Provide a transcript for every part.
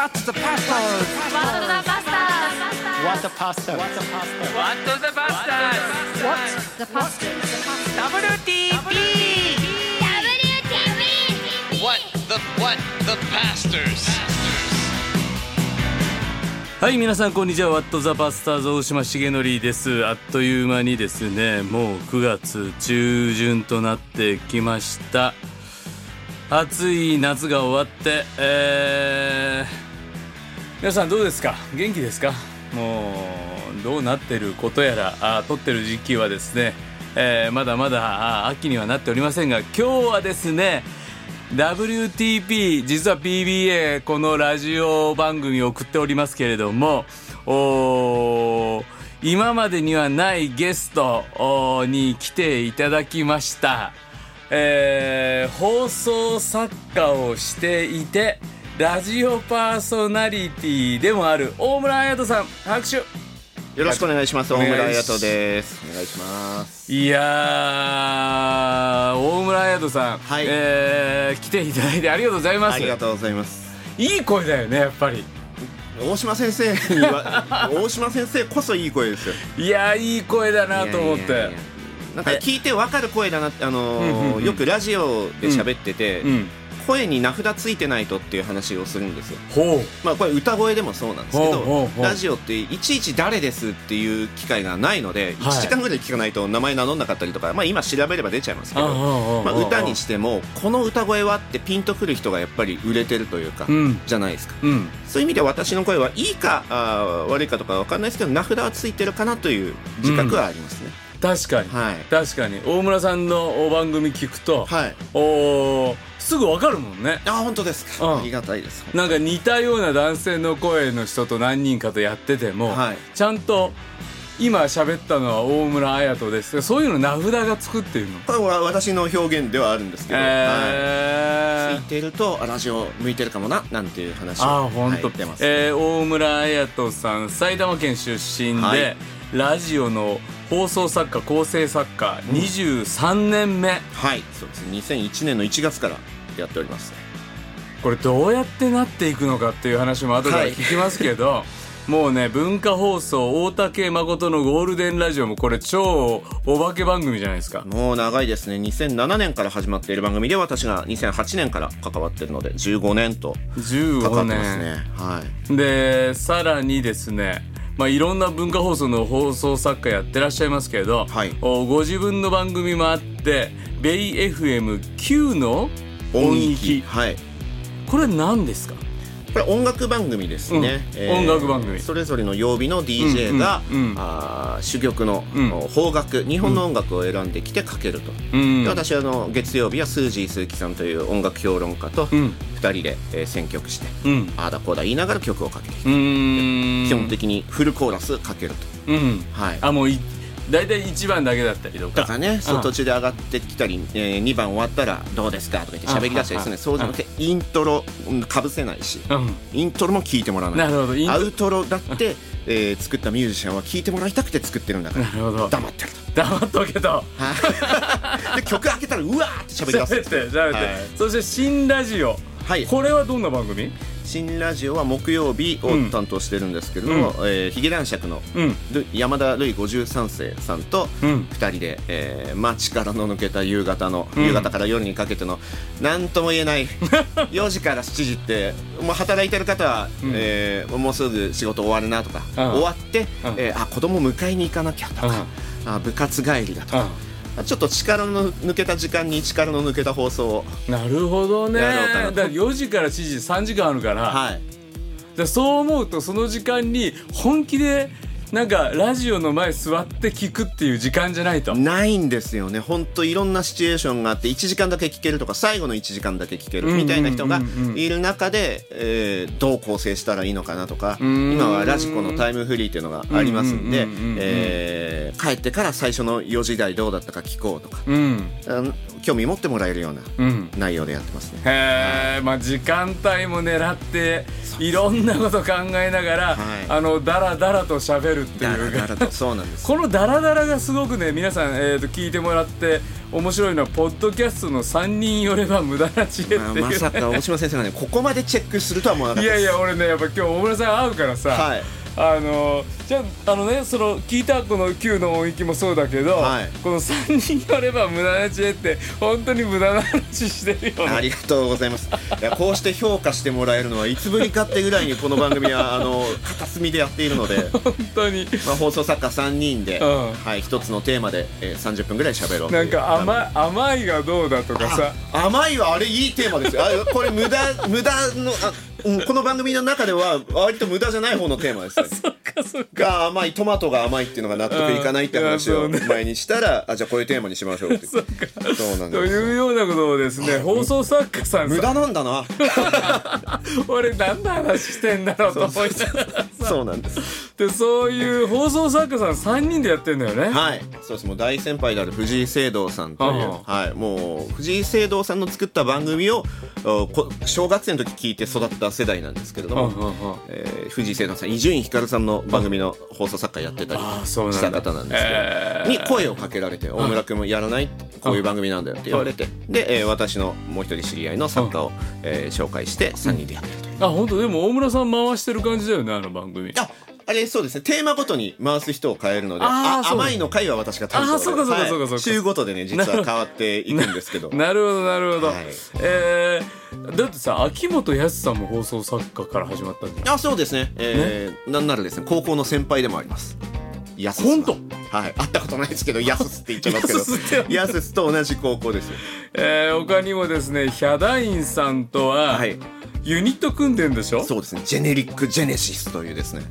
What's the pasta? What the pasta? What the pasta? What the pasta? What the Bastards What? The pasta. WTP What the what the pastors? はい皆さんこんにちはワットザバスターズ大島重則ですあっという間にですねもう9月中旬となってきました暑い夏が終わってえー、皆さんどうですか？元気ですか？もうどうなってることやらあ撮ってる時期はですね、えーまだまだ秋にはなっておりませんが今日はですね WTP 実は PBA このラジオ番組を送っておりますけれどもお今までにはないゲストに来ていただきました、えー放送作家をしていてラジオパーソナリティでもある大村彩人さん拍手よろしくお願いします。大村彩人です。お願いします。いやー大村彩人さん、はいえー来ていただいてありがとうございますありがとうございます。いい声だよねやっぱり大島先生には 大島先生こそいい声ですよ。いやいい声だなと思ってなんか聞いてわかる声だなってあのーうんうんうんよくラジオで喋ってて、うん声に名札ついてないとっていう話をするんですよ。ほう。まあこれ歌声でもそうなんですけど、ラジオっていちいち誰ですっていう機会がないので、はい。1時間ぐらい聞かないと名前名乗んなかったりとか、まあ今調べれば出ちゃいますけど、まあ歌にしてもこの歌声はってピンとくる人がやっぱり売れてるというか、うん。じゃないですか。うん。そういう意味で私の声はいいかあー悪いかとかわかんないですけど名札はついてるかなという自覚はありますね。確かに、はい。確かに。大村さんのお番組聞くと、はい。おーすぐわかるもんね。あ本当ですか。うん。ありがたいです。なんか似たような男性の声の人と何人かとやってても、はい。ちゃんと今喋ったのは大村彩人です。そういうの名札がつくっていうの。これは私の表現ではあるんですけど、はい。えーついてるとあラジオ向いてるかもななんていう話をあー本当、はい、出ます。えー大村彩人さん埼玉県出身で、はいラジオの放送作家構成作家、23年目はい、そうです。2001年の1月からやっております。これどうやってなっていくのかっていう話も後から聞きますけど、もうね文化放送大竹誠のゴールデンラジオもこれ超お化け番組じゃないですかもう長いですね。2007年から始まっている番組で私が2008年から関わっているので15年と関わ15ってます年、ね。はい。でさらにですねまあ、いろんな文化放送の放送作家やってらっしゃいますけど、はい。おご自分の番組もあってベイ FM9 の音域。はい。これ何ですか？これ音楽番組ですね、うん。音楽番組。それぞれの曜日の DJ が、うんうんうん。あー珠玉の、うん。邦楽日本の音楽を選んできてかけると、うん。で私はあの月曜日はスージー鈴木さんという音楽評論家とうん。2人で、えー選曲して、うん。ああだこうだ言いながら曲をかけていく、うーん基本的にフルコーラスかけると。うん。はい。あもうい大体1番だけだったりとか。とかね、そう途中で上がってきたり、え2番終わったらどうですか？とか言って喋り出したりするねそうじゃなくてイントロうんかぶせないしうん。イントロも聞いてもらわない。なるほど。アウトロだって、えー作ったミュージシャンは聞いてもらいたくて作ってるんだからなるほど。黙ってると。黙っとけと。はい。で曲開けたらうわーって喋り出すって、はい。そして新ラジオ。はい。これはどんな番組？新ラジオは木曜日を担当してるんですけれども、えーヒゲ男爵のうん。ル山田るい53世さんとうん。2人で、えー街からの抜けた夕方の、うん。夕方から夜にかけての何とも言えない 4時から7時ってもう働いてる方は、うん。えーもうすぐ仕事終わるなとか、うん。終わって、うん。えーあ子供迎えに行かなきゃとか、あ部活帰りだとか、ちょっと力の抜けた時間に力の抜けた放送を、なるほどね。やろうかな。とだから4時から7時3時間あるから,、はい、そう思うとその時間に本気でなんかラジオの前座って聞くっていう時間じゃないと。ないんですよね。本当いろんなシチュエーションがあって1時間だけ聞けるとか最後の1時間だけ聞けるみたいな人がいる中で、えーどう構成したらいいのかなとかん。今はラジコのタイムフリーっていうのがありますんでえー帰ってから最初の4時台どうだったか聞こうとか。うん興味持ってもらえるようなうん。内容でやってますね。へえまあ時間帯も狙っていろんなこと考えながら、はい。あのダラダラと喋るっていう。だらだらと そうなんです。このダラダラがすごくね皆さん、えー、と聞いてもらって面白いのはポッドキャストの3人寄れば無駄な知恵っていう、まあまさか大島先生がねここまでチェックするとは思わなかったいやいや俺ねやっぱ今日大村さん会うからさ、はい。あのじゃああのねその聞いたこの9の音域もそうだけど、はい。この3人寄れば無駄な知恵って本当に無駄な話してるよね。ありがとうございます。いやこうして評価してもらえるのはいつぶりかってぐらいにこの番組はあの片隅でやっているので、本当に。まあ、放送作家3人で、うん。はい、一つのテーマで、えー、30分ぐらい喋ろうとないんか甘い甘いがどうだとかさ。あ甘いはあれいいテーマですよ。あこれ無駄無駄のあ、うん、この番組の中では割と無駄じゃない方のテーマですね そっかそっかが甘いトマトが甘いっていうのが納得いかないって話を前にしたら、あじゃあこういうテーマにしましょう。っ てそうなんとですいうようなことをですね放送作家さん無さ駄なんだな。俺何の話してんだろうと思いながらさ。そうなんですでそういう放送作家さん3人でやってんだよね。はい。そうです。もう大先輩である藤井聖堂さんという、あはい、もう藤井聖堂さんの作った番組を小学生の時聞いて育った世代なんですけれども、えー藤井聖堂さん伊集院光さんの番組の放送作家やってたりした方なんですけど、えー。に声をかけられて「大村君もやらない?」こういう番組なんだよって言われてで、えー私のもう一人知り合いの作家を、えー紹介して3人でやってるという。あ本当？でも大村さん回してる感じだよねあの番組。ああれそうですね。テーマごとに回す人を変えるのであーそうあ甘いの回は私が担当であーそうかそうかそうかそうか週ごとでね実は変わっていくんですけど。なるほどなるほど、はい。えー、だってさ秋元康さんも放送作家から始まったん。あそうですね。えーなんならですね高校の先輩でもあります。やす本当？はい。会ったことないですけどやすすって言っちゃいますけど。やすすと同じ高校ですよ。えー、他にもですねヒャダインさんとは、はい。ユニット組んでんでしょ？そうですね。ジェネリック・ジェネシスというですね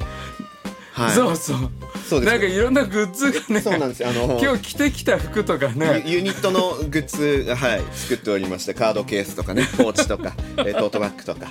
はい。そうそう。そうですなんかいろんなグッズがねそうなんですよ。あの今日着てきた服とかね。ユユニットのグッズ、はい、作っておりましてカードケースとかね ポーチとかえートートバッグとか。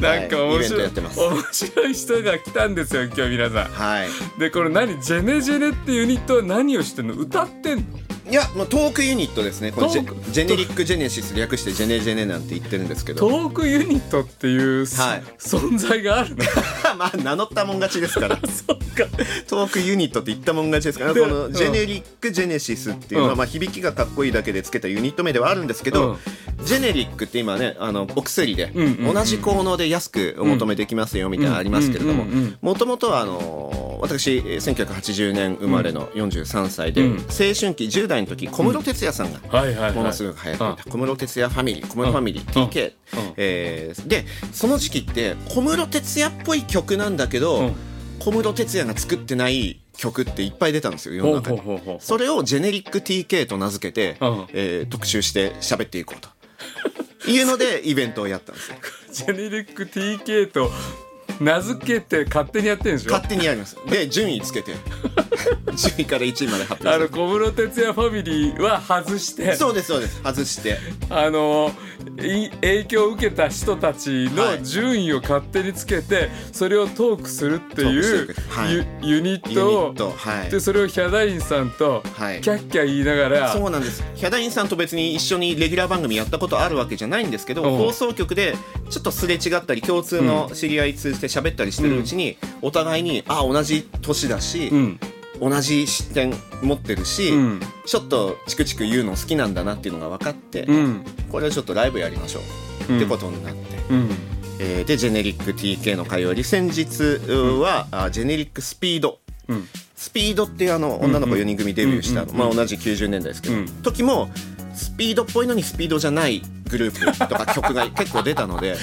なんか面白い、面白い人が来たんですよ今日皆さん。はい。でこれ何ジェネジェネってユニットは何をしてんの？歌ってんの？いや、まあ、トークユニットですね。これジトークェジェネリック・ジェネシス略してジェネジェネなんて言ってるんですけど。トークユニットっていう、はい。存在があるの？まあ名乗ったもん勝ちですから。そっか。トークユニットって言ったもん勝ちですから。でこのジェネリック・ジェネシスっていうのは、うん。まあ、響きがかっこいいだけでつけたユニット名ではあるんですけど、うんジェネリックって今ねあのお薬で、同じ効能で安くお求めできますよみたいなのありますけれども。もともとはあの私えー1980年生まれの43歳で、うん。青春期10代の時小室哲哉さんが、ものすごく流行っていた小室哲哉ファミリー小室ファミリー TK、うん。えーでその時期って小室哲哉っぽい曲なんだけど、うん。小室哲哉が作ってない曲っていっぱい出たんですよ世の中に。それをジェネリック TK と名付けて、うん。えー特集して喋っていこうというのでイベントをやったんですよ。ジェネリック TK と名付けて勝手にやってんでしょ？勝手にやります。で順位つけて。順位から1位まで発あ表する。の小室哲哉ファミリーは外して。そうですそうです。外して。あのい影響を受けた人たちはい。の順位を勝手につけてそれをトークするっていうはい。ユユニットを。はい。でそれをヒャダインさんとはい。キャッキャ言いながら、そうなんです。ヒャダインさんと別に一緒にレギュラー番組やったことあるわけじゃないんですけど、うん。放送局でちょっとすれ違ったり共通の知り合い通じて喋ったりしてるうちに、お互いにあ同じ年だし、うん。同じ視点持ってるし、うん。ちょっとチクチク言うの好きなんだなっていうのが分かって、うん。これをちょっとライブやりましょう、ってことになって、うん。えーでジェネリック TK の会より先日は、あジェネリックスピード。うん。スピードっていうあの女の子4人組デビューした、うんうんまあ、同じ90年代ですけど、うん。時もスピードっぽいのにスピードじゃないグループとか曲が結構出たので。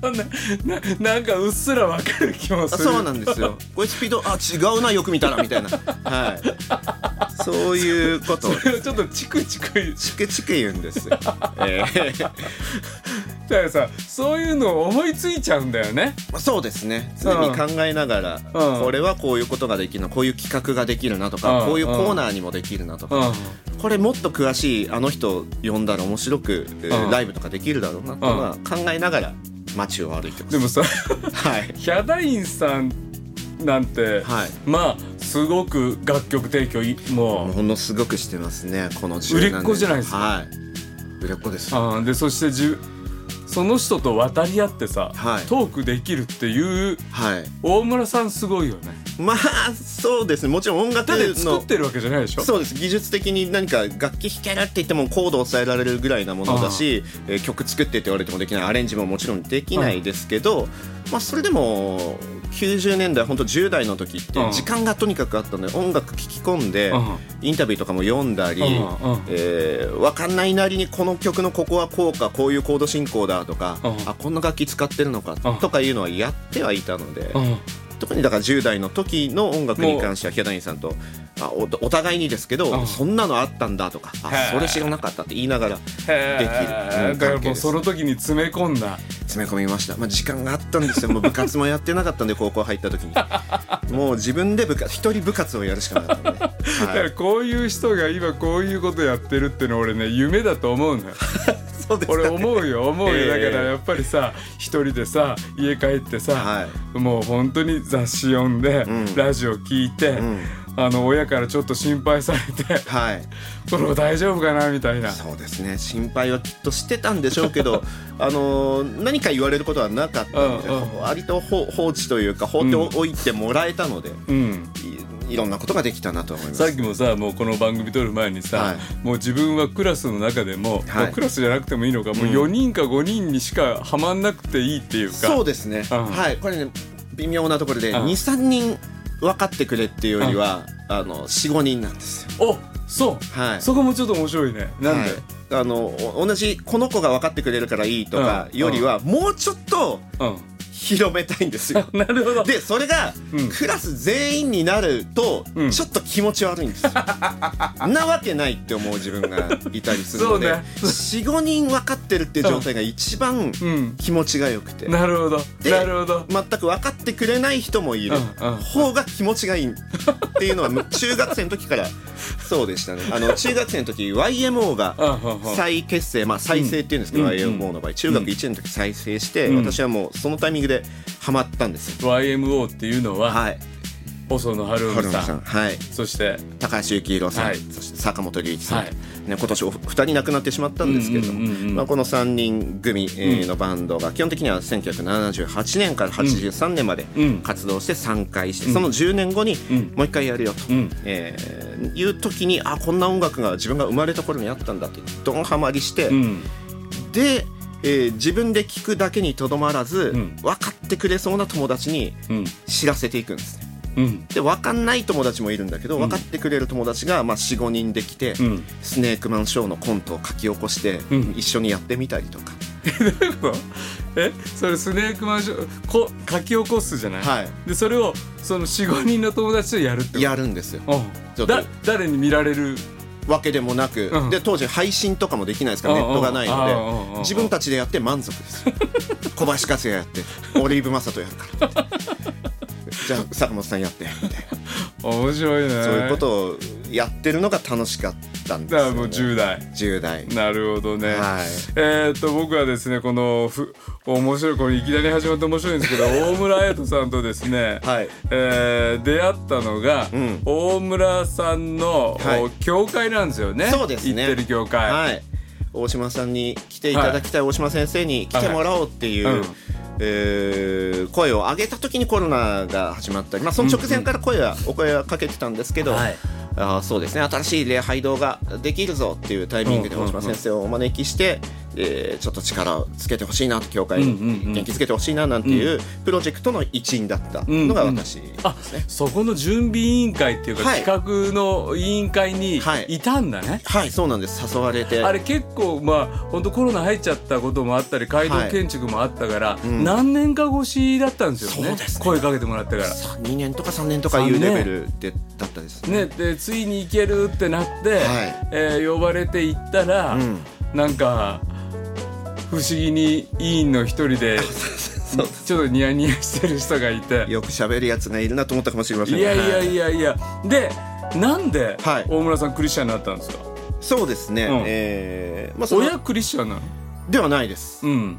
そんなななんかうっすらわかる気もする。あそうなんですよ。これスピードあ違うなよく見たらみたいな。はい。そういうこと。をそれをちょっとチクチクチクチク言うんですよ、えーだからさそういうのを思いついちゃうんだよね。そうですね。常に考えながら、うん。これはこういうことができるなこういう企画ができるなとか、うん。こういうコーナーにもできるなとか、うん。これもっと詳しいあの人呼んだら面白く、えーうん。ライブとかできるだろうなっていうのは考えながら街を歩いてます。でもさはい。ヒャダインさんなんて、はい。まあすごく楽曲提供いもうものすごくしてますねこの10売れっ子じゃないですか。はい。売れっ子です。あーでそしてその人と渡り合ってさ、はい。トークできるっていうはい。大村さんすごいよね。まあそうですね。もちろん音楽だって作のってるわけじゃないでしょ？そうです。技術的に何か楽器弾けるって言ってもコードを抑えられるぐらいなものだし、えー曲作ってって言われてもできない。アレンジももちろんできないですけど、まあ、それでも90年代本当10代の時ってうん。時間がとにかくあったので音楽聴き込んでうん。インタビューとかも読んだり、えー分かんないなりにこの曲のここはこうかこういうコード進行だとか、うん。あこんな楽器使ってるのかうん。とかいうのはやってはいたので。うん特にだから10代の時の音楽に関してはヒャダインさんとあおお互いにですけど、うん。そんなのあったんだとかあそれ知らなかったって言いながらへできる。だからもうその時に詰め込んだ。詰め込みました、まあ、時間があったんですよ。もう部活もやってなかったんで 高校入った時に。もう自分で部活一人部活をやるしかなかったんで、だからはい、こういう人が今こういうことやってるっての俺ね夢だと思うのよ俺思うよ。思うよ。ええ。だからやっぱりさ一人でさ家帰ってさ、はもう本当に雑誌読んで、うん。ラジオ聞いて、うん。あの親からちょっと心配されてはい。これ大丈夫かなみたいな。そうですね。心配はきっとしてたんでしょうけど あのー何か言われることはなかったので、うんうん。割と放放置というか放っておいてもらえたので、うんいいろんなことができたなと思います。さっきもさもうこの番組撮る前にさ、はい。もう自分はクラスの中でも、はい。まあクラスじゃなくてもいいのか、もう4人か5人にしかはまんなくていいっていうか。そうですね、うん。はい。これね微妙なところでうん。23人分かってくれっていうよりは、あの45人なんですよ。おそう、はい。そこもちょっと面白いね。なんで、はい。あのお同じこの子が分かってくれるからいいとかうん。よりは、もうちょっとうん広めたいんですよ。なるほど。でそれが、うん。クラス全員になると、うん。ちょっと気持ち悪いんですよ。なわけないって思う自分がいたりするので、ね。45人分かってるっていう状態が一番うん。気持ちがよくて、なるほど。でなるほど。全く分かってくれない人もいる方が気持ちがいい。っていうのはむ中学生の時からそうでしたね。あの 中学生の時 YMO が再結成。まあ再生っていうんですけど、うん YMO の場合中学1年の時再生して、うん。私はもうそのタイミングでハマったんです。よ、YMO っていうのは、はい。細野晴臣さん。はい。そして高橋幸宏さん、はい。そして坂本龍一さん、はい。ね、今年お二人亡くなってしまったんですけれども、うんうんうんうん。まあ、この3人組、えーのバンドが基本的には1978年から83年までうん。活動して3回して、その10年後にうん。もう一回やるよと、うん。えーいう時にあこんな音楽が自分が生まれた頃にあったんだってドンハマりして、うん。で、えー自分で聞くだけにとどまらず、うん。分かってくれそうな友達にうん。知らせていくんです。ね。うん。で分かんない友達もいるんだけど、分かってくれる友達が、まあ、45人できて、うん。スネークマンショーのコントを書き起こして、うん。一緒にやってみたりとか、え？それスネークマンションこ書き起こすじゃない、はい。でそれをその45人の友達とやるってこと？やるんですよ。だ誰に見られるわけでもなく、うん。で当時配信とかもできないですからうんネットがないので自分たちでやって満足です。小林克也やってオリーブマサトやるから。じゃあ坂本さんやってみたいな。面白いね。そういうことをやってるのが楽しかったんですよ、ね、だからもう10代。10代。なるほどね、はい。えーっと僕はですねこのふ面白いこれいきなり始まって面白いんですけど 大村彩人さんとですね、はい。えー出会ったのが、うん。大村さんの、はい。お教会なんですよね。そうですね。行ってる教会、はい大島さんに来ていただきたい、大島先生に来てもらおうっていう、はい。うん。えー声を上げた時にコロナが始まった。り、まあ、その直前から声は、お声はかけてたんですけど、はい。あーそうですね。新しい礼拝堂ができるぞっていうタイミングでうんうんうん。大島先生をお招きして、えーちょっと力をつけてほしいなと教会うんうんうん。に元気づけてほしいななんていうプロジェクトの一員だったのが私ですあね。そこの準備委員会っていうか、はい。企画の委員会にはいいたんだね、はい。そうなんです。誘われて。あれ結構まあ本当コロナ入っちゃったこともあったり街道建築もあったから、うん。何年か越しだったんですよね。そうですね。声かけてもらってから。2年とか3年とかいうレベルでだったですね、でついに行けるってなって、はい。えー呼ばれて行ったら、うん。なんか不思議に委員の一人で ちょっとニヤニヤしてる人がいて。よく喋るやつがいるなと思ったかもしれませんね。いやいやはいやいや。でなんではい。大村さんクリスチャンになったんですか？そうですね、うん。えーまあ、親クリスチャンなの？ではないです。うん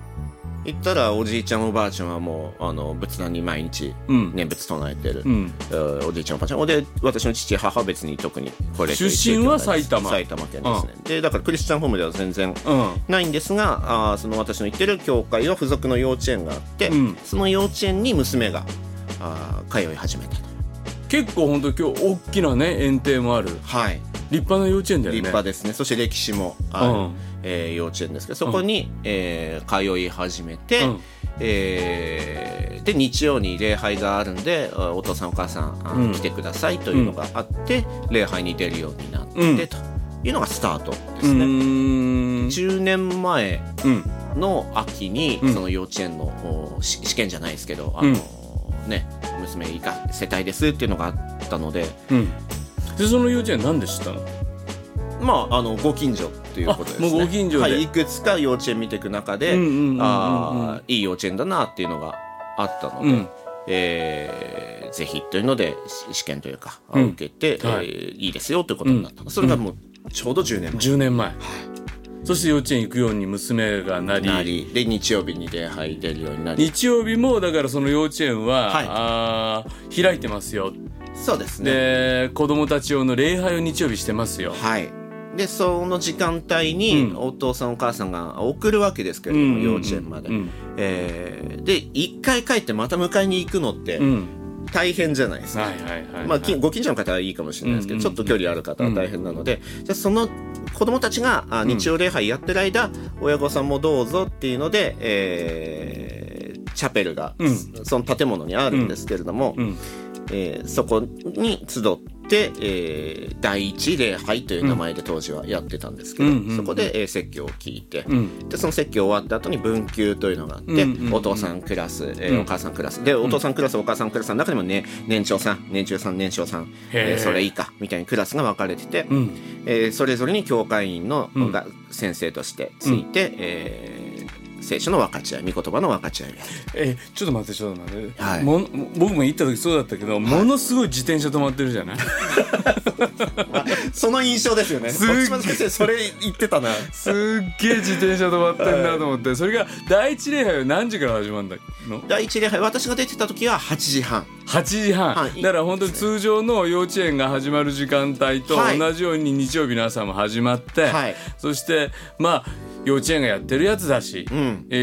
行ったらおじいちゃんおばあちゃんはもうあの仏壇に毎日うん。念仏唱えてる、うん。えーおじいちゃんおばあちゃん。で私の父母は別に特にこれ出身は埼玉。埼玉県ですね、でだからクリスチャンホームでは全然うんないんですがあーその私の行ってる教会は付属の幼稚園があって、うん。その幼稚園に娘があー通い始めたと。結構本当今日大きなね園庭もある。はい。立派な幼稚園だよね。立派ですね。そして歴史もある、うんえー幼稚園ですけどそこに、えー通い始めて、うん。えーで日曜に礼拝があるんであお父さんお母さん、あうん。来てくださいというのがあって、礼拝に出るようになって、うん。というのがスタートでうすね。ーん。10年前うん。の秋に、うん。その幼稚園の試験じゃないですけど、あのね、娘以下世帯ですっていうのがあったので、うん。でその幼稚園なんで知ったの？まあ、あのご近所っていうことですね。あもうご近所で。はい、いくつか幼稚園見ていく中で、うんうんうんうんうんあーいい幼稚園だなっていうのがあったので、うん。えーぜひというのでし試験というか、うん。受けて、はい。えーいいですよということになったの、それがもうちょうど10年前。10年前。そして幼稚園行くように娘がなりなりで日曜日に礼拝出るようになり。日曜日もだからその幼稚園は、はい。あー開いてますよ。そうですね。で子供たち用の礼拝を日曜日してますよ。はいでその時間帯にうん。お父さんお母さんが送るわけですけれども、幼稚園まで、うん。えーで一回帰ってまた迎えに行くのってうん。大変じゃないですか、まあ、きご近所の方はいいかもしれないですけど、うんちょっと距離ある方は大変なので、じゃあその子供たちがあ日曜礼拝やってる間、親御さんもどうぞっていうので、えーチャペルが、うん。その建物にあるんですけれども、うん。えーそこに集って、えー第一礼拝という名前で当時はやってたんですけど、うん。うんうんそこで、えー説教を聞いて、うん。でその説教終わった後に文級というのがあって、うんうん。うんお父さんクラス、えーうん。お母さんクラス。でお父さんクラス、お母さんクラスの中でもね年長さん年中さん年少さん、えーそれ以下みたいにクラスが分かれてて、うん。えーそれぞれに教会員の、うん。が先生としてついて、えー聖書の分かち合い御言葉の分かち合い。えちょっと待ってちょっと待って、はい。もん僕も行った時そうだったけど、ものすごい自転車止まってるじゃない？その印象ですよね。すっそれ言ってたな。すっげえ自転車止まってんなと思って。それが第一礼拝は何時から始まるんだの？第一礼拝私が出てた時は8時半。8時半、はい。だから本当に通常の幼稚園が始まる時間帯とはい。同じように日曜日の朝も始まって、はい。そしてまあ幼稚園がやってるやつだし、うんえ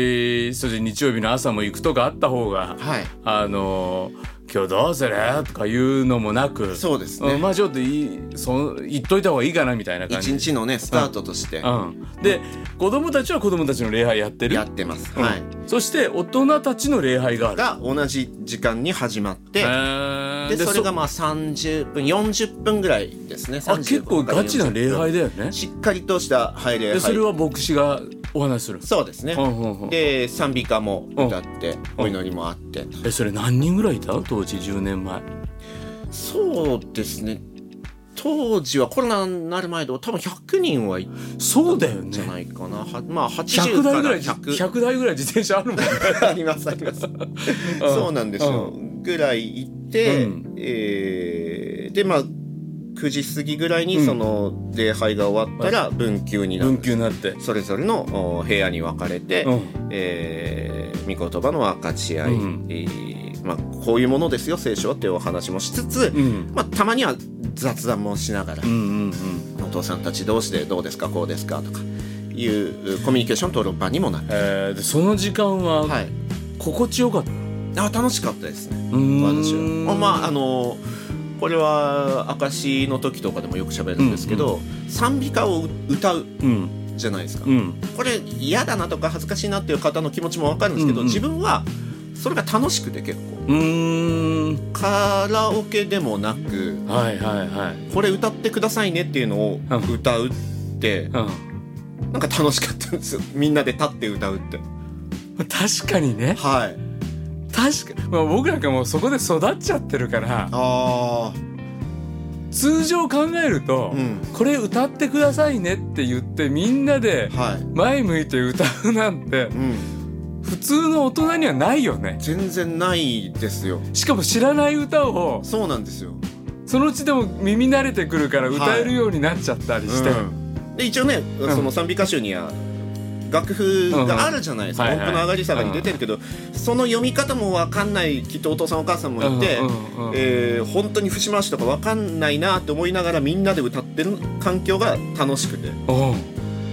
ーそして日曜日の朝も行くとかあった方が、はい。あのー今日どうする？とかいうのもなく。そうですね。んまあちょっといいそ言っといた方がいいかなみたいな感一じ日のねスタートとして。うん、で子供たちは子供たちの礼拝やってる。やってます、うん。はい。そして大人たちの礼拝がある。が同じ時間に始まって、でそれがそまあ30分40分ぐらいですね。あ結構ガチな礼拝でだよね。しっかりとした拝。礼で拝それは牧師がお話しするそうですね、うんうんうんで賛美歌も歌って、うんお祈りもあって、えそれ何人ぐらいいた？当時10年前。そうですね。当時はコロナになる前で多分100人はいそうだよねじゃないかな、はまあ100 80から台ぐらい100 100台ぐらい自転車あるもんね。ありますあります。そうなんですよ。ぐらい行って、うん。えーでまあ9時過ぎぐらいにうん。その礼拝が終わったら分級になる。分級になって。それぞれのお部屋に分かれて、うん。えー御言葉の分かち合い、うん。えーまあ、こういうものですよ聖書はっていうお話もしつつ、うん。まあ、たまには雑談もしながら、うんうんうん。お父さんたち同士でどうですかこうですかとかいうコミュニケーション取る場にもなる。えーでその時間ははい。心地よかった、あ楽しかったですね。私は。まああのこれは証の時とかでもよく喋るんですけど、賛美歌を歌ううん。じゃないですか。うん。これ嫌だなとか恥ずかしいなっていう方の気持ちもわかるんですけど、うんうん自分はそれが楽しくて結構。うーん。カラオケでもなくはいはいはい。これ歌ってくださいねっていうのをうん歌うって、うん。なんか楽しかったんですよ。みんなで立って歌うって。確かにね。はい確か、まあ、僕なんかもうそこで育っちゃってるからあ通常考えると、うん。これ歌ってくださいねって言ってみんなで前向いて歌うなんてうん。普通の大人にはないよね。全然ないですよ。しかも知らない歌をそうなんですよ。そのうちでも耳慣れてくるから歌えるようになっちゃったりして、うん。で一応ね、その賛美歌手には楽譜があるじゃないですか、音符の上がり下がり出てるけど、その読み方も分かんないきっとお父さんお母さんもいて、えー本当に節回しとか分かんないなって思いながらみんなで歌ってる環境が楽しくて。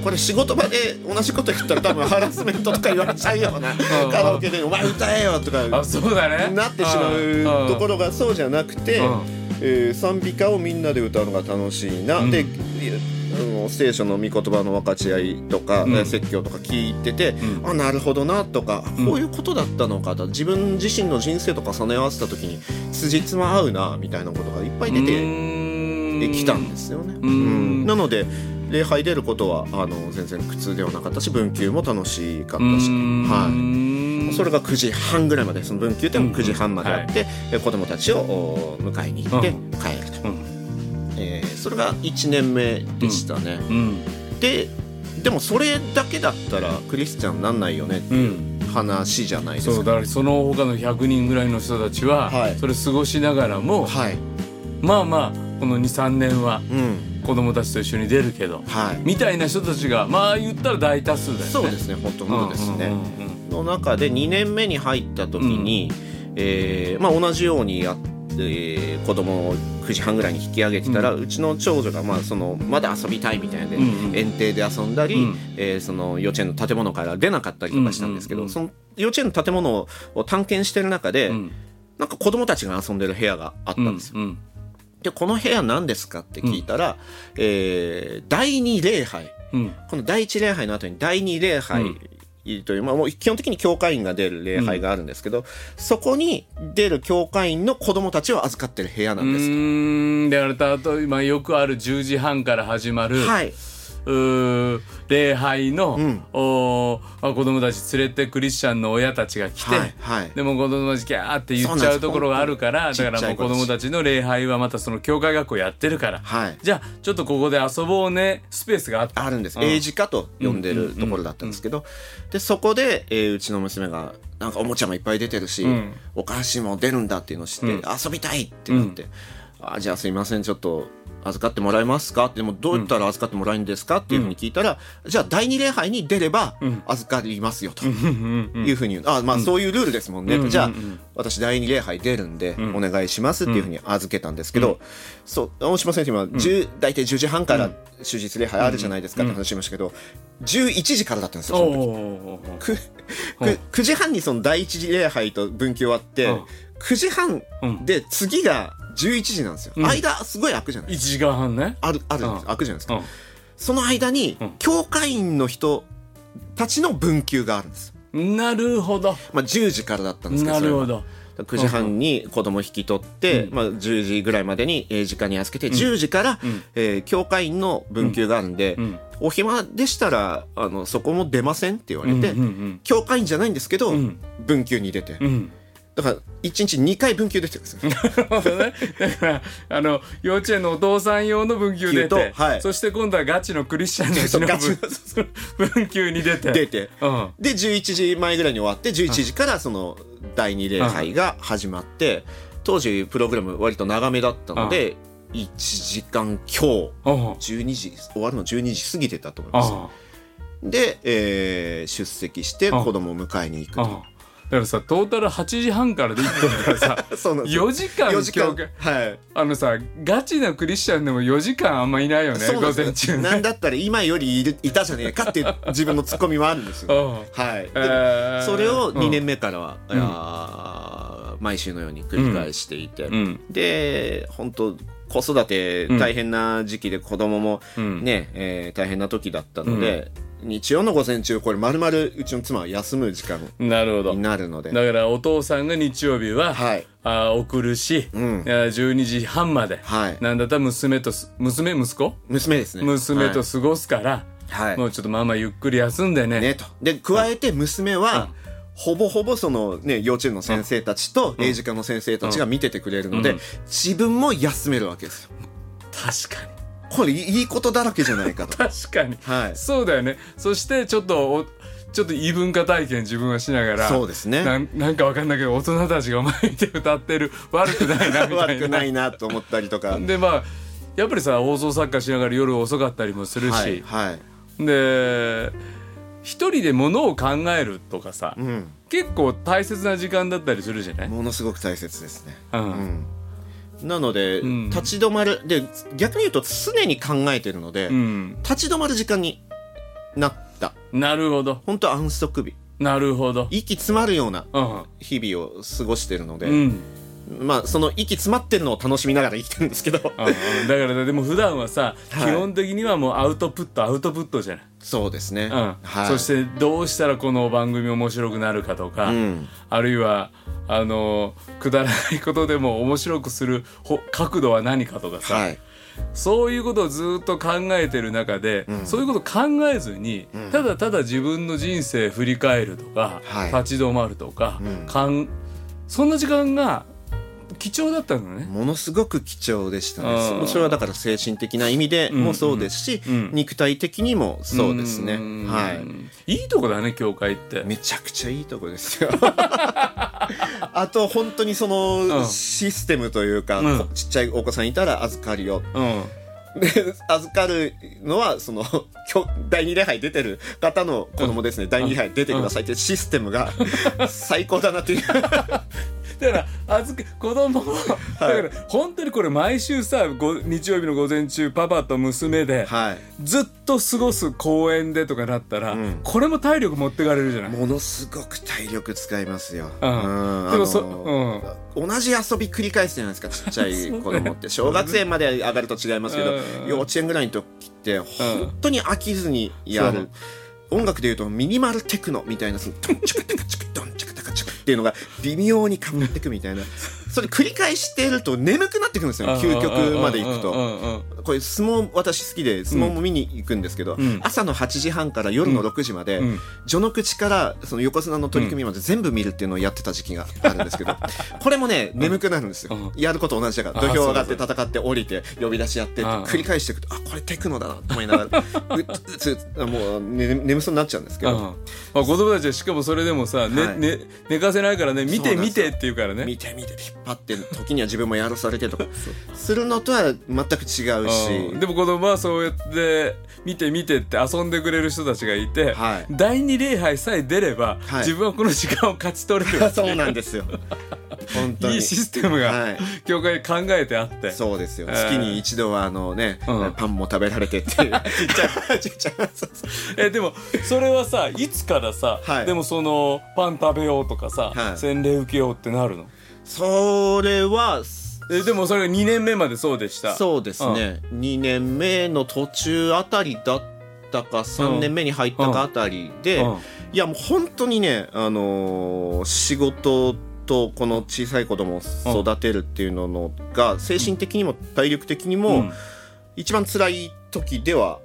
これ仕事場で同じこと言ったら多分ハラスメントとか言われちゃうような うん。カラオケで「お前歌えよ」とかあそうだね。なってしまうところがそうじゃなくて、うん。えー賛美歌をみんなで歌うのが楽しいな、うん。であの聖書の御言葉の分かち合いとか、うん。えー説教とか聞いてて、うん。あなるほどなとか、うん。こういうことだったのかと自分自身の人生とか重ね合わせた時に辻褄合うなみたいなことがいっぱい出てきたんですよね。ん。うん。なので礼拝出ることはあの全然苦痛ではなかったし文級も楽しかったし、はい、それが9時半ぐらいまでその文級っても9時半まであって、え子供たちをお迎えに行ってうん。帰ると、それが1年目でしたね、うん。ででもそれだけだったらクリスチャンなんないよねってういうん。話じゃないですか、そうだからその他の100人ぐらいの人たちは、はい。それ過ごしながらも、はい。まあまあこの23年はうん。子供たちと一緒に出るけど、はい。みたいな人たちがまあ言ったら大多数だよね。そうですね。ほとんどですね、うんうんうん。の中で2年目に入った時に、えーまあ、同じようにやって、えー子供を9時半ぐらいに引き上げてたら、うちの長女がまあそのまだ遊びたいみたいなで、うんうん。園庭で遊んだり、うん。えーその幼稚園の建物から出なかったりとかしたんですけど、うんうんうんその幼稚園の建物を探検してる中で、うん。なんか子供たちが遊んでる部屋があったんですよ。うんでこの部屋何ですかって聞いたら、えー第二礼拝。うん。この第一礼拝の後に第二礼拝という、まあ、もう基本的に教会員が出る礼拝があるんですけど、そこに出る教会員の子供たちを預かってる部屋なうんです。ーんであれとあと今よくある10時半から始まる、はい、うー礼拝の、ん。お子供たち連れてクリスチャンの親たちが来て、はいはい。でも子供たちギャーって言っちゃうところがあるからだからもう子供たちの礼拝はまたその教会学校やってるから、はい。じゃあちょっとここで遊ぼうねスペースがあった。あるん。です。うん。英字科と呼ん。でるところだったん。ですけど、で、そこで、えーうちの娘が、なんかおもちゃもいっぱい出てるし、ん。お菓子も出るんだっていうのを知って、うん。遊びたいってなって、あじゃあすいません、ちょっと預かってもらえますかでもどうやったら預かってもらえるんですかっていうふうに聞いたら、じゃあ第二礼拝に出れば預かりますよというふうに言う。あ、まあそういうルールですもんね。じゃあ私第二礼拝出るんでお願いしますっていうふうに預けたんですけど、そう、大島先生今、10大体10時半から終日礼拝あるじゃないですかって話しましたけど、11時からだったんですよ、その時。9時半にその第一次礼拝と分岐終わって、9時半で次が11時なんですよ、間すごい空くじゃない1時間半ね。あるあるんですうん。空くじゃないですか、うん。その間にん教会員の人たちの分級があるんです、なるほど。まあ、10時からだったんですけどなるほど。9時半に子供引き取って、うんまあ、10時ぐらいまでにえー時間に預けて、10時から、えー教会員の分級があるんで、ん。お暇でしたらあのそこも出ませんって言われて、うんうん教会員じゃないんですけど、ん。分級に出て、うんうんだから1日2回分級出てるんですよ。なるほどね。だから、あの、幼稚園のお父さん用の分級出て、はいそして今度はガチのクリスチャンのうちの分 分級に出て。出てうん。で11時前ぐらいに終わって11時からその第2礼拝が始まって当時プログラム割と長めだったので1時間強うん。12時終わるの12時過ぎてたと思いますあで、えー出席して子供を迎えに行くとからさ、トータル8時半からで行ってるからさ、そうなんですよ。4時間4時間。はい。あのさ、ガチなクリスチャンでも4時間あんまいないよね、そう午なんですよ前中ね。なんだったら今よりいるいたじゃねえかっていう自分のツッコミはあるんですよ。うんはい、でえーそれを2うん。年目からは、あー毎週のように繰り返していて、うん。で本当子育て大変な時期で子供もうん。ね、えー大変な時だったので、日曜の午前中これまるまるうちの妻は休む時間なるほど。になるのでだからお父さんが日曜日は、はい。あー送るし、うん。いや12時半まで、はい。なんだったら娘とす娘息子？娘ですね。娘と過ごすから、はい。もうちょっとママゆっくり休んでね。ねと。で加えて娘は、ほぼほぼそのね幼稚園の先生たちと英字科の先生たちが見ててくれるので、うん。自分も休めるわけですよ。確かにこれいいことだらけじゃないかと。確かに、はい。そうだよね。そしてちょっとおちょっと異文化体験自分はしながらそうですね。なんなんかわかんないけど大人たちが前見て歌ってる。悪くないなみたいな。悪くないなと思ったりとか。でまあやっぱりさ放送作家しながら夜遅かったりもするし、はいはい。で一人でものを考えるとかさ、うん。結構大切な時間だったりするじゃない、ものすごく大切ですね。うん。うんなので、ん。立ち止まる。で逆に言うと常に考えてるので、うん、立ち止まる時間になった。なるほど。本当安息日。なるほど。息詰まるようなうん。日々を過ごしてるので、うん。まあその息詰まってるのを楽しみながら生きてるんですけど。だからねでも普段はさ、はい。基本的にはもうアウトプットアウトプットじゃない、そうですね、うん。はい、そしてどうしたらこの番組面白くなるかとか、うん。あるいはあのくだらないことでも面白くするほ角度は何かとかさ、はい。そういうことをずっと考えてる中で、そういうこと考えずに、ただただ自分の人生振り返るとか、はい。立ち止まるとか、ん。かんそんな時間が貴重だったのね。ものすごく貴重でしたうんねそれはだから精神的な意味でもそうですし、うん。肉体的にもそうですね、ん。はい。いいとこだね教会って。めちゃくちゃいいとこですよ。あと本当にそうん。のシステムというか、うん。こちっちゃいお子さんいたら預かるよ。うん。で預かるのはその 第二礼拝出てる方の子供ですね、第二礼拝出てくださいってシステムが最高だなっていう だから預け子供も、だから本当にこれ毎週さご日曜日の午前中パパと娘で、はい。ずっと過ごす公園でとかなったら、ん。これも体力持ってかれるじゃない？ものすごく体力使いますよ、うん。うん。でもそあの同じ遊び繰り返すじゃないですかちっちゃい 子供って。小学生まで上がると違いますけど、うん。幼稚園ぐらいの時って本当に飽きずにやる、音楽でいうとミニマルテクノみたいなそのトンチャカタカチャカドンっていうのが微妙に変わってくみたいな。それ繰り返してると眠くなってくるんですよ究極まで行くと。これ相撲私好きで相撲も見に行くんですけど、ん。朝の8時半から夜の6時まで、ん。序の口からその横綱の取り組みまで全部見るっていうのをやってた時期があるんですけど、これもね眠くなるんですよ、うん。やること同じだからあ土俵上がって戦って降りて呼び出しやって繰り返していくとあこれテクノだなと思いながら うつもう、ね、眠そうになっちゃうんですけど、うんまあ、子供たちはしかもそれでもさ、ねはいね、寝かせないからね見て見てって言うからね見て見て引っ張って時には自分もやらされてとか。するのとは全く違うし、うん。でも子供はそうやって見て見てって遊んでくれる人たちがいて、はい。第二礼拝さえ出れば、はい。自分はこの時間を勝ち取れる そうなんですよ。本当に。いいシステムが、はい。教会に考えてあって。そうですよ、えー月に一度はあのね、うん。パンも食べられてっていう。ちっちゃい。ちっちゃい。えでもそれはさいつからさ、はい。でもそのパン食べようとかさ、はい。洗礼受けようってなるの？それはえでもそれが2年目までそうでした。そうですね、2年目の途中あたりだったか3年目に入ったかあたりで、うん。いやもう本当にね、あのー仕事とこの小さい子供を育てるっていうののが精神的にも体力的にもうん。一番辛い時では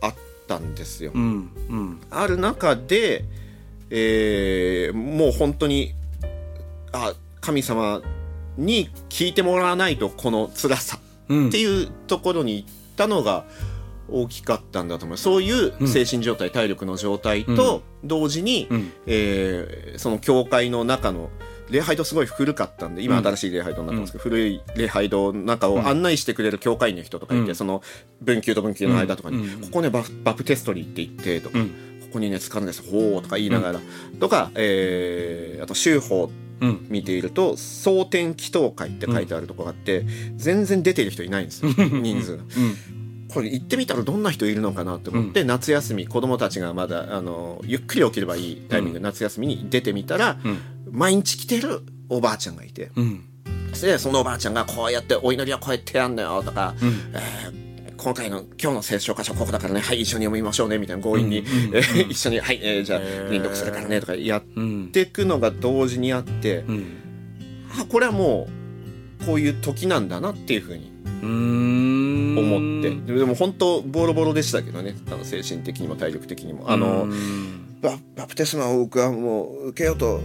あったんですよ。うん。うん。ある中で、えーもう本当にあ神様に聞いてもらわないとこの辛さうん。っていうところに行ったのが大きかったんだと思う。そういう精神状態、体力の状態と同時に、うん。えーその教会の中の礼拝堂すごい古かったんで今うん。新しい礼拝堂になってますけど、古い礼拝堂の中を案内してくれる教会員の人とかいて、うん。その文級と文級の間とかに、うん。ここねババプテストリーって言ってとか、うんここにね浸かるんです。ほうとか言いながら、とか、えーあと修法うん。見ていると蒼天祈祷会って書いてあるとこがあって、全然出てる人いないんですよ。人数が。うん。これ行ってみたらどんな人いるのかなと思って、夏休み子供たちがまだあのゆっくり起きればいいタイミングで夏休みに出てみたら、うん。毎日来てるおばあちゃんがいて。うん。でそのおばあちゃんがこうやってお祈りはこうやってやんのよとか、うん。えー今回の今日の聖書箇所ここだからねはい一緒に読みましょうねみたいな強引に、うんうんえー 一緒にはい、えーじゃあ輪読するからねとかやっうんていくのが同時にあって、うん。あこれはもうこういう時なんだなっていうふうに思って、でも本当ボロボロでしたけどねあの精神的にも体力的にも。あの、うん。ババプテスマを僕はもう受けようと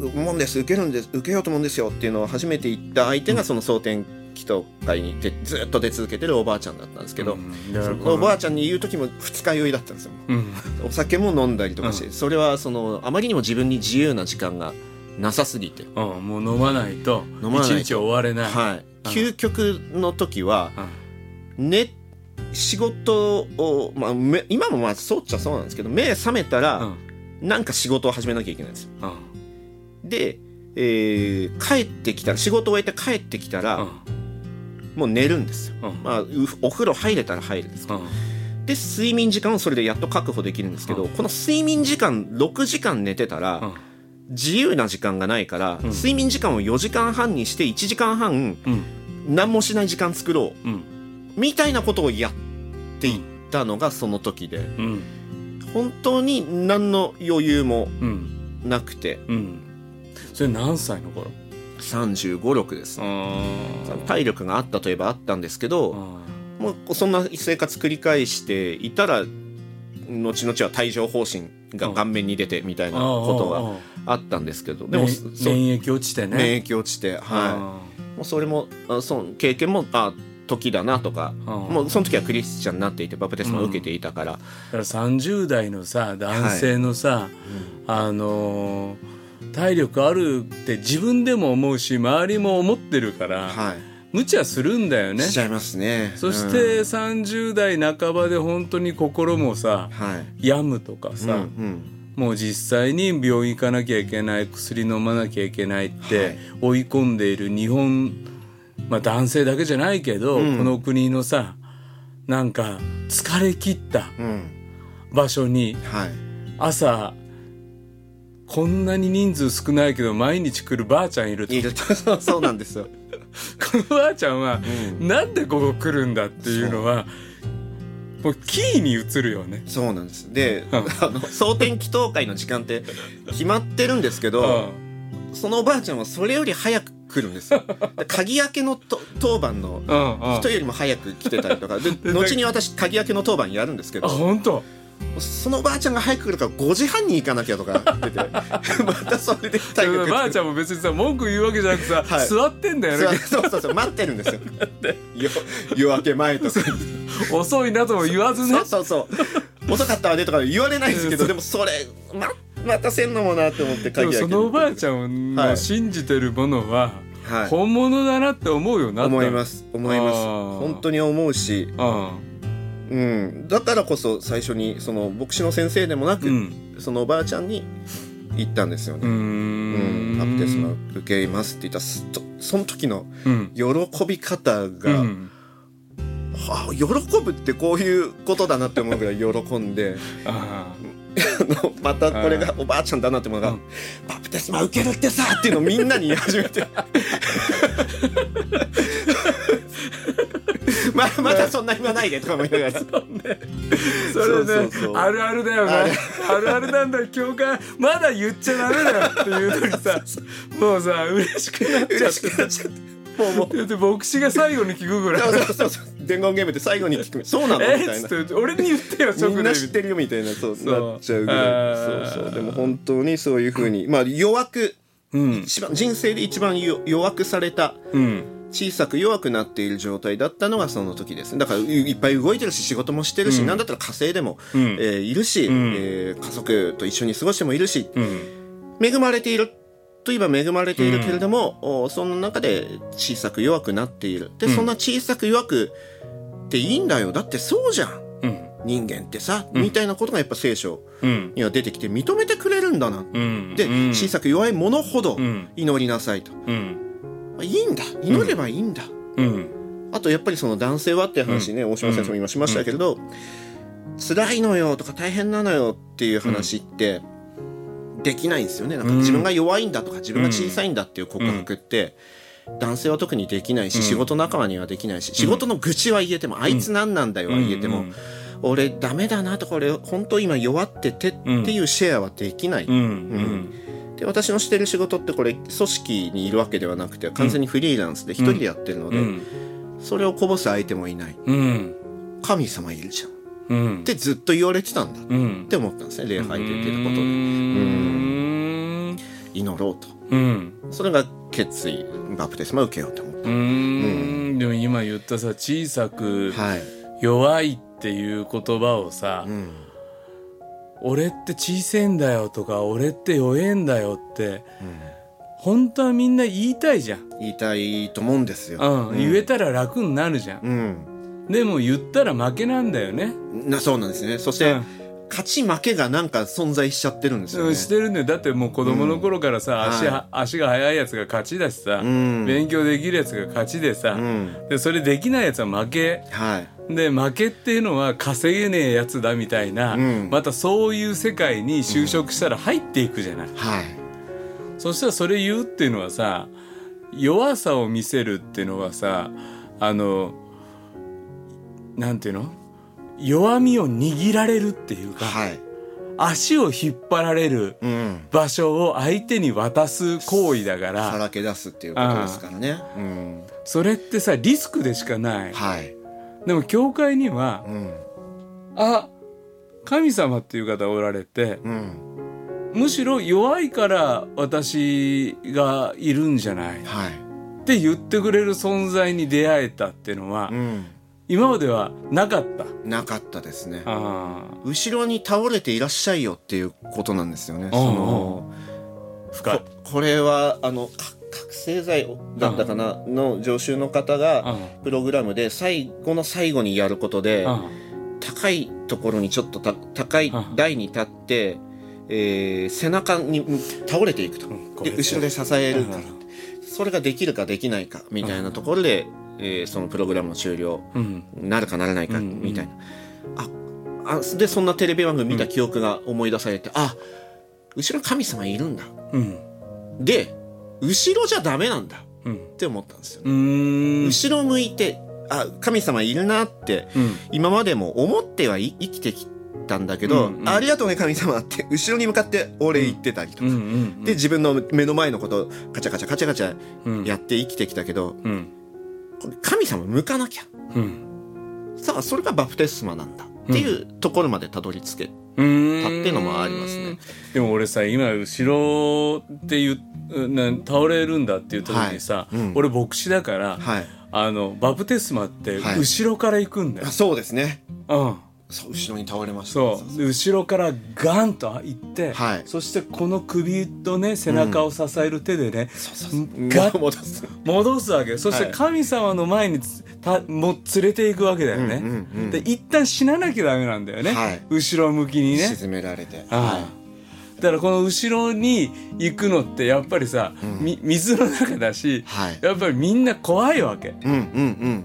思うんです受けるんです受けようと思うんですよっていうのを初めて言った相手がその蒼天祈祷会にでずっと出続けてるおばあちゃんだったんですけど、うんおばあちゃんに言う時も二日酔いだったんですよ。うん。お酒も飲んだりとかして、それはそのあまりにも自分に自由な時間がなさすぎて、うんもう飲まないと一日終われない。はい、究極の時は寝仕事を、まあ、め今もまあそうっちゃそうなんですけど目覚めたら、うん。なんか仕事を始めなきゃいけないんですよ。うんで、えー帰ってきたら仕事を終えて帰ってきたら、うんもう寝るんですよ、うん。まあ、うお風呂入れたら入るんですけど。うん。で睡眠時間をそれでやっと確保できるんですけど、うん。この睡眠時間6時間寝てたら、うん。自由な時間がないから、うん。睡眠時間を4時間半にして1時間半うん。何もしない時間作ろううん。みたいなことをやっていったのがその時で。うん。本当に何の余裕もうん。なくて。うん。それ何歳の頃？3 5 6です、あ体力があったといえばあったんですけど、もうそんな生活繰り返していたら後々は帯状疱疹が顔面に出てみたいなことがあったんですけどでも免疫落ちてね。免疫落ちてはい。もうそれもあその経験もあ時だなとかもうその時はクリスチャンになっていてバプテスマを受けていたから、だから30代のさ男性のさ、あのー体力あるって自分でも思うし周りも思ってるから、はい。無茶するんだよね。しちゃいますね。そしうん。て30代半ばで本当に心もさはい。病むとかさ、うんうん。もう実際に病院行かなきゃいけない薬飲まなきゃいけないっはてい。追い込んでいる日本、まあ、男性だけじゃないけど、うん。この国のさなんか疲れ切ったうん。場所にはい。朝こんなに人数少ないけど毎日来るばあちゃんいると。いると。そうなんですよ。このばあちゃんは、うん。なんでここ来るんだっていうのはもうキーに移るよね。そうなんです。でうん。あの蒼天祈祷会の時間って決まってるんですけど、そのおばあちゃんはそれより早く来るんですよ。で鍵開けのと当番の人よりも早く来てたりとか。で後に私鍵開けの当番やるんですけあど本当？そのおばあちゃんが早く来るから5時半に行かなきゃとか言ってて。またそれで体力ばあちゃんも別にさ文句言うわけじゃなくさ、はい。座ってんだよね。そうそうそう待ってるんですよ。よ夜明け前とか。遅いなとも言わずね。そうそうそう。遅かったわねとか言われないですけどでもそれま待たせんのもなって思ってで鍵開けそのおばあちゃんのはい信じてるものははい。本物だなって思うよな思います。思います。本当に思うし、あうん、だからこそ最初にその牧師の先生でもなく、うん。そのおばあちゃんに言ったんですよね。うん。ん。バプテスマ受けますって言ったその時のうん。喜び方うが、ん。はあ喜ぶってこういうことだなって思うぐらい喜んでまたこれがおばあちゃんだなって思うのが、うん。バプテスマ受けるってさっていうのをみんなに言い始めて ままだそんな暇ないでとか思いながら。それねあるあるだよね。あるあるなんだよ教会まだ言っちゃダメだよっていうのにさ もうさ嬉しくなっちゃ嬉って。しくなっちゃって。もうもう。だって牧師が最後に聞くぐらい。そうそうそう伝言ゲームで最後に聞く。そうなの？みえたいな。っつって俺に言ってよみんな知ってるよみたいなそうそう。なっちゃうぐらいあーそうそう。でも本当にそういうふうに。まあ弱くうん。一番人生で一番よ弱くされたうん小さく弱くなっている状態だったのがその時です。ねだからいいっぱい動いてるし仕事もしてるし、うん。なんだったら家政でも、うん。えーいるし、ん。えー家族と一緒に過ごしてもいるしうん。恵まれているといえば恵まれているけれども、おその中で小さく弱くなっている。で、うん。そんな小さく弱くっていいんだよ。だってそうじゃん。うん。人間ってさ、うん。みたいなことがやっぱ聖書うん。には出てきて認めてくれるんだな、うん。で、うん。小さく弱いものほどうん。祈りなさいと、うんいいんだ。祈ればいいんだ、うん。あとやっぱりその男性はっていう話ね、大島先生も今しましたけれど、辛いのよとか大変なのよっていう話ってできないんですよね。なんか自分が弱いんだとか自分が小さいんだっていう告白って、男性は特にできないし、うん。仕事仲間にはできないし仕事の愚痴は言えても、あいつ何なんだよは言えても、うん。俺ダメだなとか俺本当今弱っててっていうシェアはできない、うん。うんで私のしてる仕事ってこれ組織にいるわけではなくて完全にフリーランスで一人でやってるので、うん。それをこぼす相手もいない。うん。神様いるじゃん。っうん。てずっと言われてたんだっうん。て思ったんですね礼拝で言ってたことうでん。祈ろうと。うん。それが決意バプテスマを受けようと思っうん。でも今言ったさ小さく弱いっていう言葉をさうん、俺って小せえんだよとか俺って弱えんだよって本当はみんな言いたいじゃん、言いたいと思うんですよ、うん。言えたら楽になるじゃん。うん。でも言ったら負けなんだよね。なそうなんですね。そして、うん。勝ち負けがなんか存在しちゃってるんですよね。うんしてるんだよだってもう子供の頃からさ、足はは足が速いやつが勝ちだしさ、ん。勉強できるやつが勝ちでさ、ん。でそれできないやつは負け。はいで負けっていうのは稼げねえやつだみたいな、ん。またそういう世界に就職したら入っていくじゃない、はい。そしたらそれ言うっていうのはさ弱さを見せるっていうのはさあのなんていうの？弱みを握られるっていうか、はい。足を引っ張られるうん。場所を相手に渡す行為だかさららけ出すっていうことですからね。うん。それってさリスクでしかない。はいでも教会にはうん。あ神様っていう方おられてうん。むしろ弱いから私がいるんじゃない。っはい。て言ってくれる存在に出会えたっていうのはうん。今まではなかった。なかったですね。あ後ろに倒れていらっしゃいよっていうことなんですよね。そのー深い。ここれはあのか覚醒剤だったかなの常習の方がうん。プログラムで最後の最後にやることでうん。高いところにちょっとた高いうん。台に立って、えー背中に倒れていくと、で後ろで支えるか。ら、うん。それができるかできないかみたいなところで、えーそのプログラムの終了うん。なるかならないかうん。みたいな、ああでそんなテレビ番組見た記憶が思い出されて、あ後ろ神様いるんだ。うん。で後ろじゃダメなんだうん。って思ったんですよ、うーん。後ろ向いてあ神様いるなってうん。今までも思ってはい生きてきたんだけど、うんうん。ありがとうね神様って後ろに向かってお礼言ってたりとか、うんうんで自分の目の前のことをカチャカチャカチャカチャうん。やって生きてきたけど、うん。神様向かなきゃ。うん。さあそれがバプテスマなんだっていうところまでたどり着け、たっていうのもありますね。でも俺さ今後ろっていうな倒れるんだって言った時にさ、はい。うん。俺牧師だから、はい。あのバプテスマってはい。後ろから行くんだよ、あそうですね。うんそう後ろに倒れました。そう。で後ろからガンと行って、はい。そしてこの首とね背中を支える手でね、そうそうガッ戻す。戻すわけそしてはい神様の前につたもう連れていくわけだよね、うんうんうん。で一旦死ななきゃダメなんだよね、はい。後ろ向きにね。沈められて。ああ。だからこの後ろに行くのってやっぱりさ、み水の中だし、はい。やっぱりみんな怖いわけ。うんうん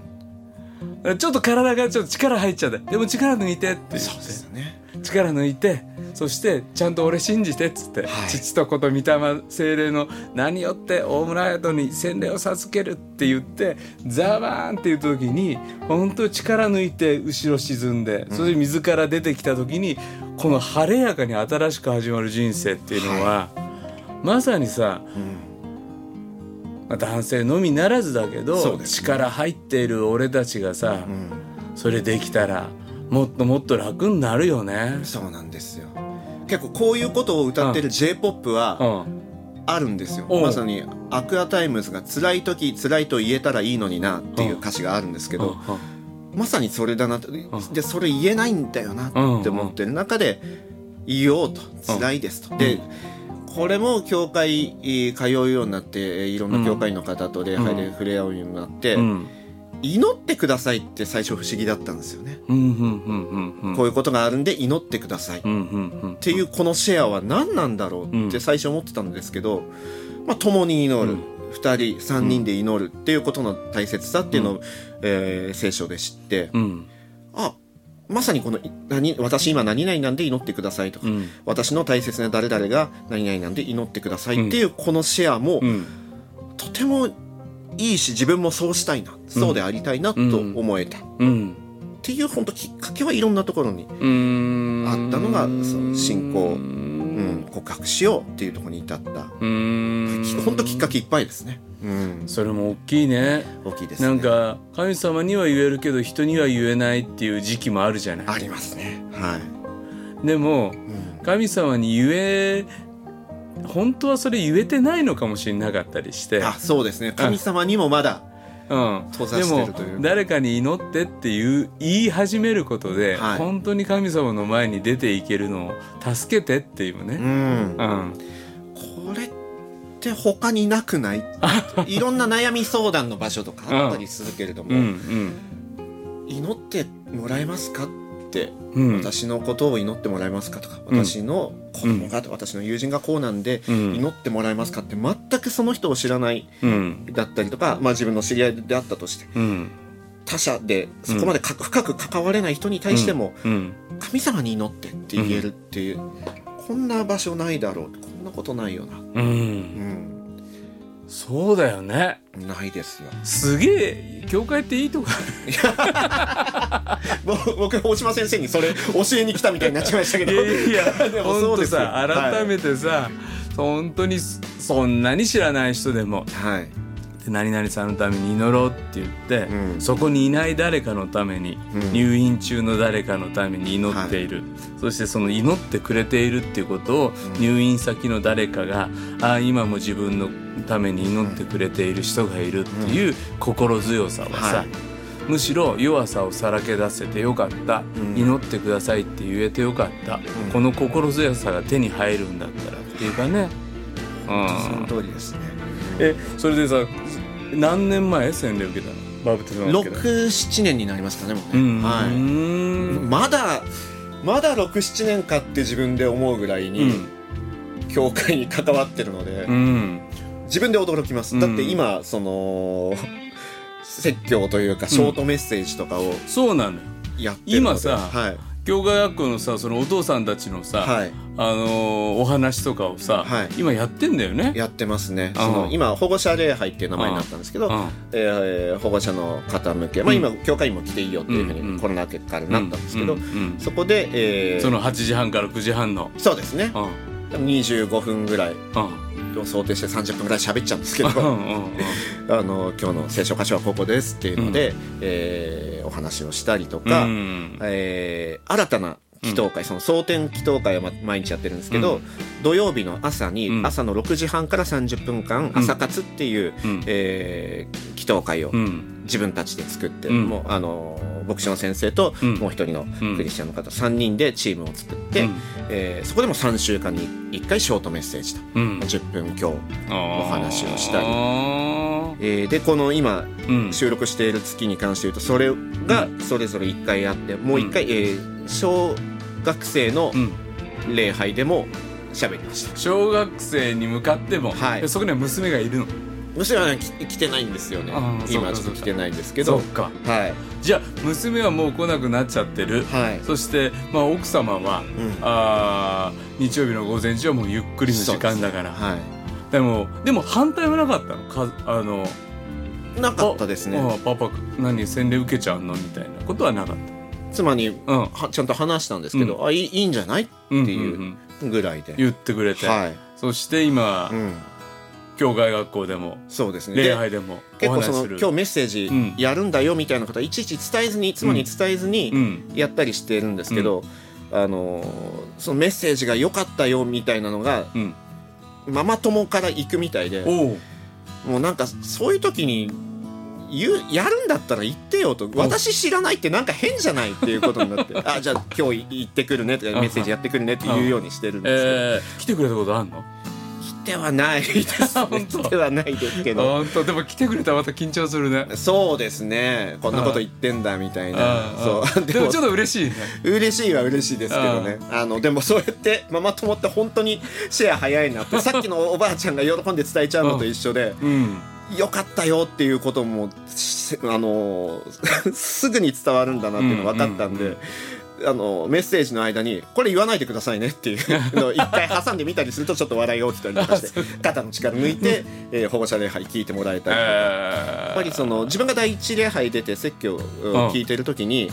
ちょっと体がちょっと力入っちゃってでも力抜いてって言って。うんそうですよね。力抜いて。そしてちゃんと俺信じてっつって、はい。父と子と御霊精霊の名によって大村宿に洗礼を授けるって言ってザバーンって言った時に本当に力抜いて後ろ沈んで、それで水から出てきた時にこの晴れやかに新しく始まる人生っていうのは、まさにさ、まあ男性のみならずだけど、ね。力入っている俺たちがさ、それできたらもっともっと楽になるよね。そうなんですよ。結構こういうことを歌ってる j p o p はうん。あるんですよ。う。んまさにアクアタイムズが辛い時辛いと言えたらいいのになっていう歌詞があるんですけどまさにそれだなと。でそれ言えないんだよなって思ってる中で言おうと。辛いですと。でこれも教会えー通うようになってえーいろんな教会の方と礼拝で触れ合うようになってうん。祈ってくださいって最初不思議だったんですよね。こういうことがあるんで祈ってください。っていうこのシェアは何なんだろうって最初思ってたんですけど、まあ、共に祈る、うん。2人3人で祈るっていうことの大切さっていうのを、えー聖書で知って、うん。あまさにこのい何私今何々なんで祈ってくださいとか、うん。私の大切な誰々が何々なんで祈ってくださいっていうこのシェアも、うん。とてもいいし自分もそうしたいな、そうでありたいなと思えた、っうん。ていう本当きっかけはいろんなところに、うん。あったのがその信仰うん、告白しようっていうところに至ったうん本当きっかけいっぱいですね。うん、それも大きいね大きいですね。なんか神様には言えるけど人には言えないっていう時期もあるじゃないありますね。はい。でもうん、神様に言え本当はそれ言えてないのかもしれなかったりしてあ、そうですね。神様にもまだ、うん、閉ざしてるという。でも誰かに祈ってっていう言い始めることで、はい。本当に神様の前に出ていけるのを助けてっていううね、ん、うん。これって他になくない？いろんな悩み相談の場所とかあったりするけれども、うん。うん。祈ってもらえますか？って、うん。私のことを祈ってもらえますかとか私の子供が、私の友人がこうなんで、うん。祈ってもらえますかって全くその人を知らないうん。だったりとか、まあ、自分の知り合いであったとしてうん。他者でそこまでか、深く関われない人に対しても、うん。神様に祈ってって言えるっていう、こんな場所ないだろうこんなことないよな、ううんん、そうだよね。ないですよ。すげえ教会っていいとこぼ僕大島先生にそれ教えに来たみたいになっちゃいましたけど。いや本当 そうですよ。さ改めてさ、本当にそんなに知らない人でもはい、何々さんのために祈ろうって言って、うん。そこにいない誰かのために、うん。入院中の誰かのために祈っている、そしてその祈ってくれているっていうことを、うん。入院先の誰かがああ今も自分のために祈ってくれている人がいるっていう心強さはさ、はい。むしろ弱さをさらけ出せてよかった、うん。祈ってくださいって言えてよかった、ん。この心強さが手に入るんだったらっていうかね。うん。その通りですね。えそれでさ何年前？洗礼受けたの？バプテスマ受けたの。67年になりますかねもうね、うん。はい。うんまだまだ67年かって自分で思うぐらいに、教会に関わってるので、うん自分で驚きます、うん。だって今その説教というかショートメッセージとかをそうなのよ。今さはい。教会学校のさそのお父さんたちのさ、はい。あのーお話とかをさ、はい。今やってんだよね。やってますね、うん。その今保護者礼拝っていう名前になったんですけど、うん。えー保護者の方向け、まあ、うん。今教会員も来ていいよっていうふうにコロナ明けからなったんですけど、そこで、えーその8時半から9時半の。そうですね。うん。25分ぐらい。うんを想定して30分ぐらい喋っちゃうんですけどうんうんあの今日の聖書箇所はここですっていうので、えーお話をしたりとか、うん。えー新たな祈祷会、その蒼天祈祷会をま毎日やってるんですけど、うん。土曜日の朝に、うん。朝の6時半から30分間、朝活っていう、うん。えー祈祷会をうん。自分たちで作って、うん。もうあの牧師の先生とうん。もう一人のうんクリスチャンの方、3人でチームを作って、うん。えーそこでも3週間に1回ショートメッセージと、うん。10分今日、お話をしたり。りえーでこの今うん。収録している月に関して言うとそれがそれぞれ1回あってもう1回、えー小学生のうん。礼拝でも喋りました。小学生に向かっても、はい。えそこには娘がいるの？娘はねき来てないんですよね。今はちょっと来てないんですけど。そっか。はい。じゃあ娘はもう来なくなっちゃってる、はい。そして、まあ、奥様は、うん。あー日曜日の午前中はもうゆっくりの時間だから。はでもでも反対はなかったの？かあのいなかったですね。あパパ何？洗礼受けちゃうの？みたいなことはなかっ妻にちゃんと話したんですけど、うあいいいいんじゃない？ってうんうん。いううんぐらいで、言ってくれて、はい、そして今、うん、教会学校でもそうですね。礼で拝でもお結構その今日メッセージうん。やるんだよみたいなことはいちいち伝えずに妻に伝えずに、うん。やったりしてるんですけど、あのーそのメッセージが良かったよみたいなのがうん。ママ友から行くみたいでもうなんかそういう時に言うやるんだったら言ってよと。私知らないってなんか変じゃないっていうことになって。あじゃあ今日行ってくるねとかメッセージやってくるねって言うようにしてるんですけど。えー、来てくれたことあんの？来てはないです 本当。来てはないですけど。本当。でも来てくれたらまた緊張するね。そうですね。こんなこと言ってんだみたいな。そう。でもちょっと嬉しいね。嬉しいは嬉しいですけどね。あのでもそうやってママ友って本当にシェア早いなって。さっきのおばあちゃんが喜んで伝えちゃうのと一緒で。うんよかったよっていうこともしあの すぐに伝わるんだなっていうの分かったんで。うんうんあのメッセージの間にこれ言わないでくださいねっていうのを 一回挟んでみたりするとちょっと笑いが起きたりとかして 肩の力抜いて、えー保護者礼拝聞いてもらえたりとか。えやっぱりその自分が第一礼拝出て説教を聞いてる時に、やっ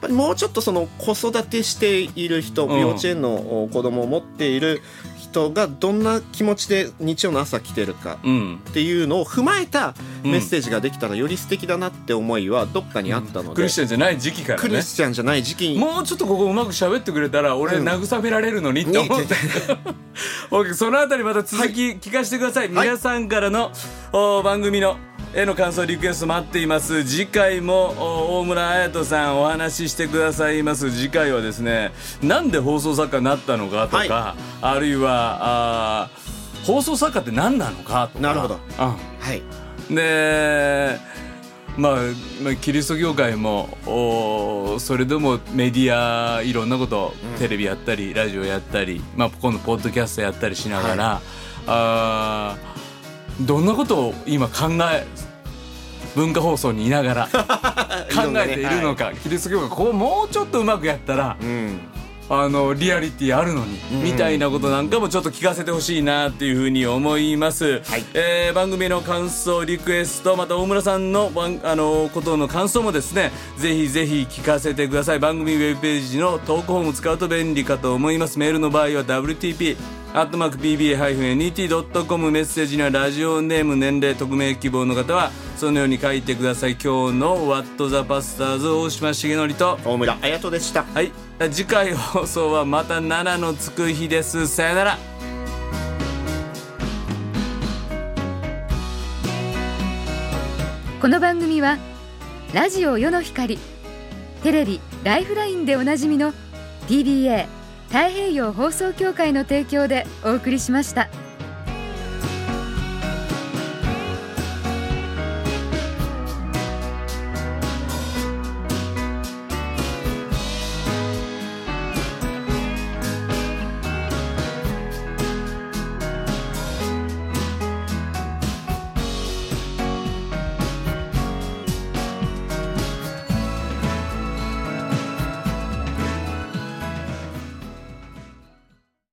ぱりもうちょっとその子育てしている人、うん。幼稚園の子供を持っている人がどんな気持ちで日曜の朝来てるかうん。っていうのを踏まえたうん。メッセージができたらより素敵だなって思いはどっかにあったので、クリスチャンじゃない時期からクリねスチャンじゃない時期。にもうちょっとここうまく喋ってくれたら俺うん慰められるのにってに思って、オッケーそのあたりまた続き聞かせてください、はい。皆さんからのお番組の絵の感想リクエスト待っています。次回もお大村彩人さんお話ししてくださいます。次回はですねなんで放送作家になったのかとか、はあるいは放送作家って何なのかとか。なるほど。うん。はい。でまあ、まあ、キリスト教会もおそれでもメディアいろんなこと、テレビやったりラジオやったり、まあ、今度ポッドキャストやったりしながら、あーどんなことを今考え文化放送にいながら 考えているのか、キリスト教会ここもうちょっとうまくやったらうん。あのリアリティあるのに、みたいなことなんかもちょっと聞かせてほしいなっていうふうに思います、はい。えー番組の感想リクエストまた大村さんの番あのことの感想もですねぜひぜひ聞かせてください。番組ウェブページの投稿フォーム使うと便利かと思います。メールの場合は WTP アットマーク BBA-NET.com メッセージにはラジオネーム年齢匿名希望の方はそのように書いてください。今日の「ワット・ザ・パスターズ」大島重則と。大村彩人でした。はい。次回放送はまた7のつく日です。さよなら。この番組はラジオ世の光テレビ「ライフライン」でおなじみの PBA 太平洋放送協会の提供でお送りしました。